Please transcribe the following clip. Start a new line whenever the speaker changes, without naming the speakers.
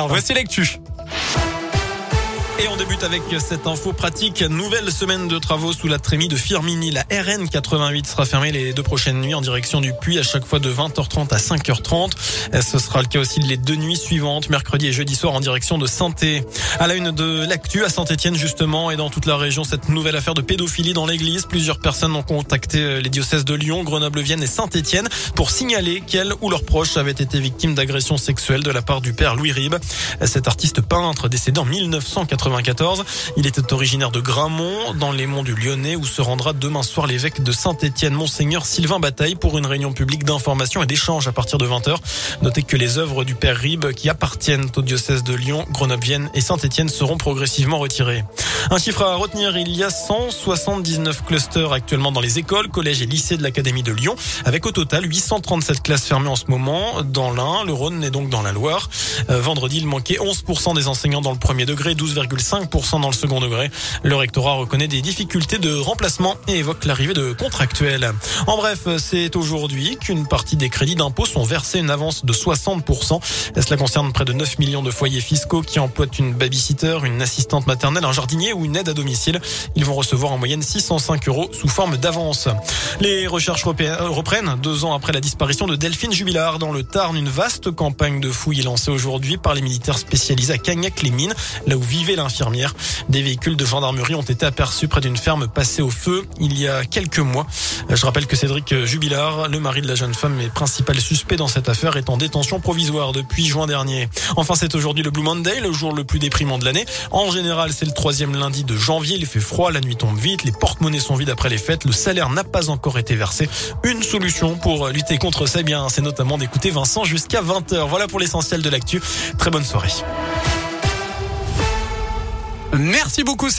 Alors voici l'actu. Et on débute avec cette info pratique. Nouvelle semaine de travaux sous la trémie de Firmini. La RN 88 sera fermée les deux prochaines nuits en direction du Puy, à chaque fois de 20h30 à 5h30. Ce sera le cas aussi les deux nuits suivantes, mercredi et jeudi soir en direction de Santé. À la une de l'actu à Saint-Etienne justement et dans toute la région, cette nouvelle affaire de pédophilie dans l'église. Plusieurs personnes ont contacté les diocèses de Lyon, Grenoble, Vienne et Saint-Etienne pour signaler qu'elles ou leurs proches avaient été victimes d'agressions sexuelles de la part du père Louis Ribes. Cet artiste peintre décédé en 1980 il était originaire de Gramont, dans les monts du Lyonnais, où se rendra demain soir l'évêque de Saint-Étienne, Monseigneur Sylvain Bataille, pour une réunion publique d'information et d'échange à partir de 20h. Notez que les œuvres du Père Ribes, qui appartiennent au diocèse de Lyon, Grenoble-Vienne et Saint-Étienne, seront progressivement retirées. Un chiffre à retenir, il y a 179 clusters actuellement dans les écoles, collèges et lycées de l'Académie de Lyon, avec au total 837 classes fermées en ce moment dans l'Ain, le Rhône et donc dans la Loire. Euh, vendredi, il manquait 11% des enseignants dans le premier degré, 12,5% dans le second degré. Le rectorat reconnaît des difficultés de remplacement et évoque l'arrivée de contractuels. En bref, c'est aujourd'hui qu'une partie des crédits d'impôt sont versés une avance de 60%. Cela concerne près de 9 millions de foyers fiscaux qui emploient une babysitter, une assistante maternelle, un jardinier ou une aide à domicile. Ils vont recevoir en moyenne 605 euros sous forme d'avance. Les recherches reprennent deux ans après la disparition de Delphine Jubilard dans le Tarn. Une vaste campagne de fouilles est lancée aujourd'hui par les militaires spécialisés à Cagnac-les-Mines, là où vivait Des véhicules de gendarmerie ont été aperçus près d'une ferme passée au feu il y a quelques mois. Je rappelle que Cédric Jubilard, le mari de la jeune femme et principal suspect dans cette affaire, est en détention provisoire depuis juin dernier. Enfin, c'est aujourd'hui le Blue Monday, le jour le plus déprimant de l'année. En général, c'est le troisième lundi de janvier. Il fait froid, la nuit tombe vite, les porte-monnaies sont vides après les fêtes, le salaire n'a pas encore été versé. Une solution pour lutter contre ça, eh bien, c'est notamment d'écouter Vincent jusqu'à 20h. Voilà pour l'essentiel de l'actu. Très bonne soirée.
Merci beaucoup.